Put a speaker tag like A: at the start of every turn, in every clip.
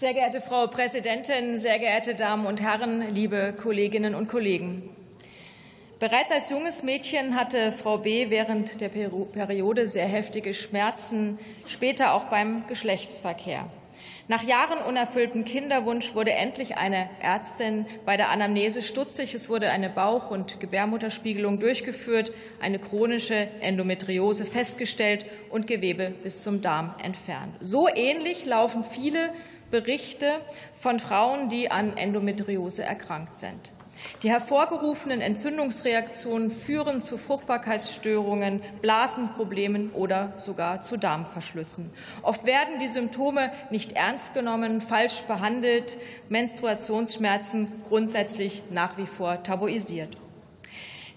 A: Sehr geehrte Frau Präsidentin, sehr geehrte Damen und Herren, liebe Kolleginnen und Kollegen! Bereits als junges Mädchen hatte Frau B. während der Periode sehr heftige Schmerzen, später auch beim Geschlechtsverkehr. Nach Jahren unerfüllten Kinderwunsch wurde endlich eine Ärztin bei der Anamnese stutzig. Es wurde eine Bauch- und Gebärmutterspiegelung durchgeführt, eine chronische Endometriose festgestellt und Gewebe bis zum Darm entfernt. So ähnlich laufen viele Berichte von Frauen, die an Endometriose erkrankt sind. Die hervorgerufenen Entzündungsreaktionen führen zu Fruchtbarkeitsstörungen, Blasenproblemen oder sogar zu Darmverschlüssen. Oft werden die Symptome nicht ernst genommen, falsch behandelt, Menstruationsschmerzen grundsätzlich nach wie vor tabuisiert.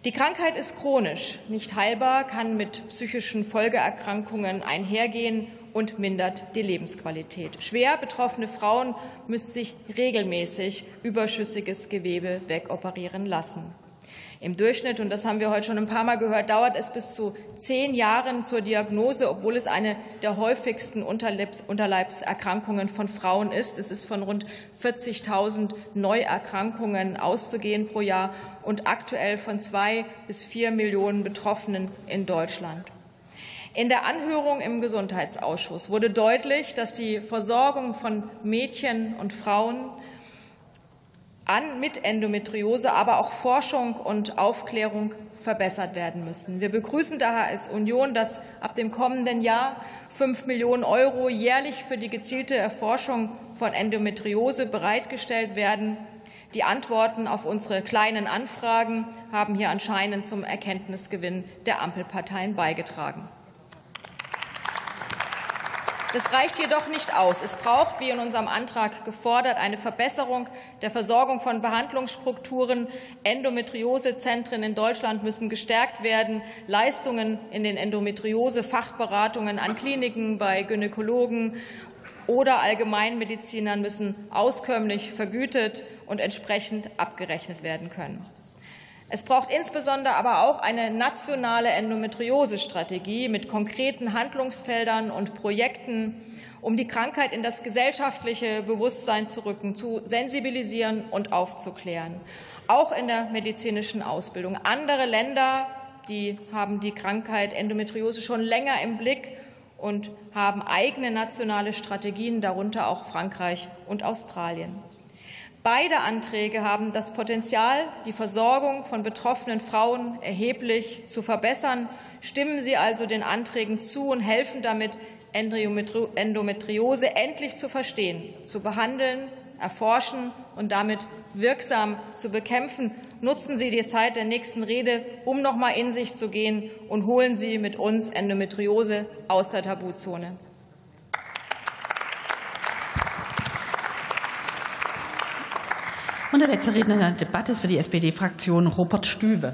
A: Die Krankheit ist chronisch, nicht heilbar, kann mit psychischen Folgeerkrankungen einhergehen und mindert die Lebensqualität. Schwer betroffene Frauen müssen sich regelmäßig überschüssiges Gewebe wegoperieren lassen. Im Durchschnitt, und das haben wir heute schon ein paar Mal gehört, dauert es bis zu zehn Jahren zur Diagnose, obwohl es eine der häufigsten Unterleibserkrankungen von Frauen ist. Es ist von rund 40.000 Neuerkrankungen auszugehen pro Jahr und aktuell von zwei bis vier Millionen Betroffenen in Deutschland. In der Anhörung im Gesundheitsausschuss wurde deutlich, dass die Versorgung von Mädchen und Frauen an mit Endometriose, aber auch Forschung und Aufklärung verbessert werden müssen. Wir begrüßen daher als Union, dass ab dem kommenden Jahr fünf Millionen Euro jährlich für die gezielte Erforschung von Endometriose bereitgestellt werden. Die Antworten auf unsere kleinen Anfragen haben hier anscheinend zum Erkenntnisgewinn der Ampelparteien beigetragen. Das reicht jedoch nicht aus. Es braucht, wie in unserem Antrag gefordert, eine Verbesserung der Versorgung von Behandlungsstrukturen. Endometriosezentren in Deutschland müssen gestärkt werden. Leistungen in den Endometriose-Fachberatungen an Kliniken bei Gynäkologen oder Allgemeinmedizinern müssen auskömmlich vergütet und entsprechend abgerechnet werden können. Es braucht insbesondere aber auch eine nationale Endometriose-Strategie mit konkreten Handlungsfeldern und Projekten, um die Krankheit in das gesellschaftliche Bewusstsein zu rücken, zu sensibilisieren und aufzuklären, auch in der medizinischen Ausbildung. Andere Länder, die haben die Krankheit Endometriose schon länger im Blick und haben eigene nationale Strategien, darunter auch Frankreich und Australien. Beide Anträge haben das Potenzial, die Versorgung von betroffenen Frauen erheblich zu verbessern. Stimmen Sie also den Anträgen zu und helfen damit, Endometriose endlich zu verstehen, zu behandeln, erforschen und damit wirksam zu bekämpfen. Nutzen Sie die Zeit der nächsten Rede, um noch mal in sich zu gehen, und holen Sie mit uns Endometriose aus der Tabuzone.
B: Und der letzte Redner in der Debatte ist für die SPD-Fraktion Robert Stüwe.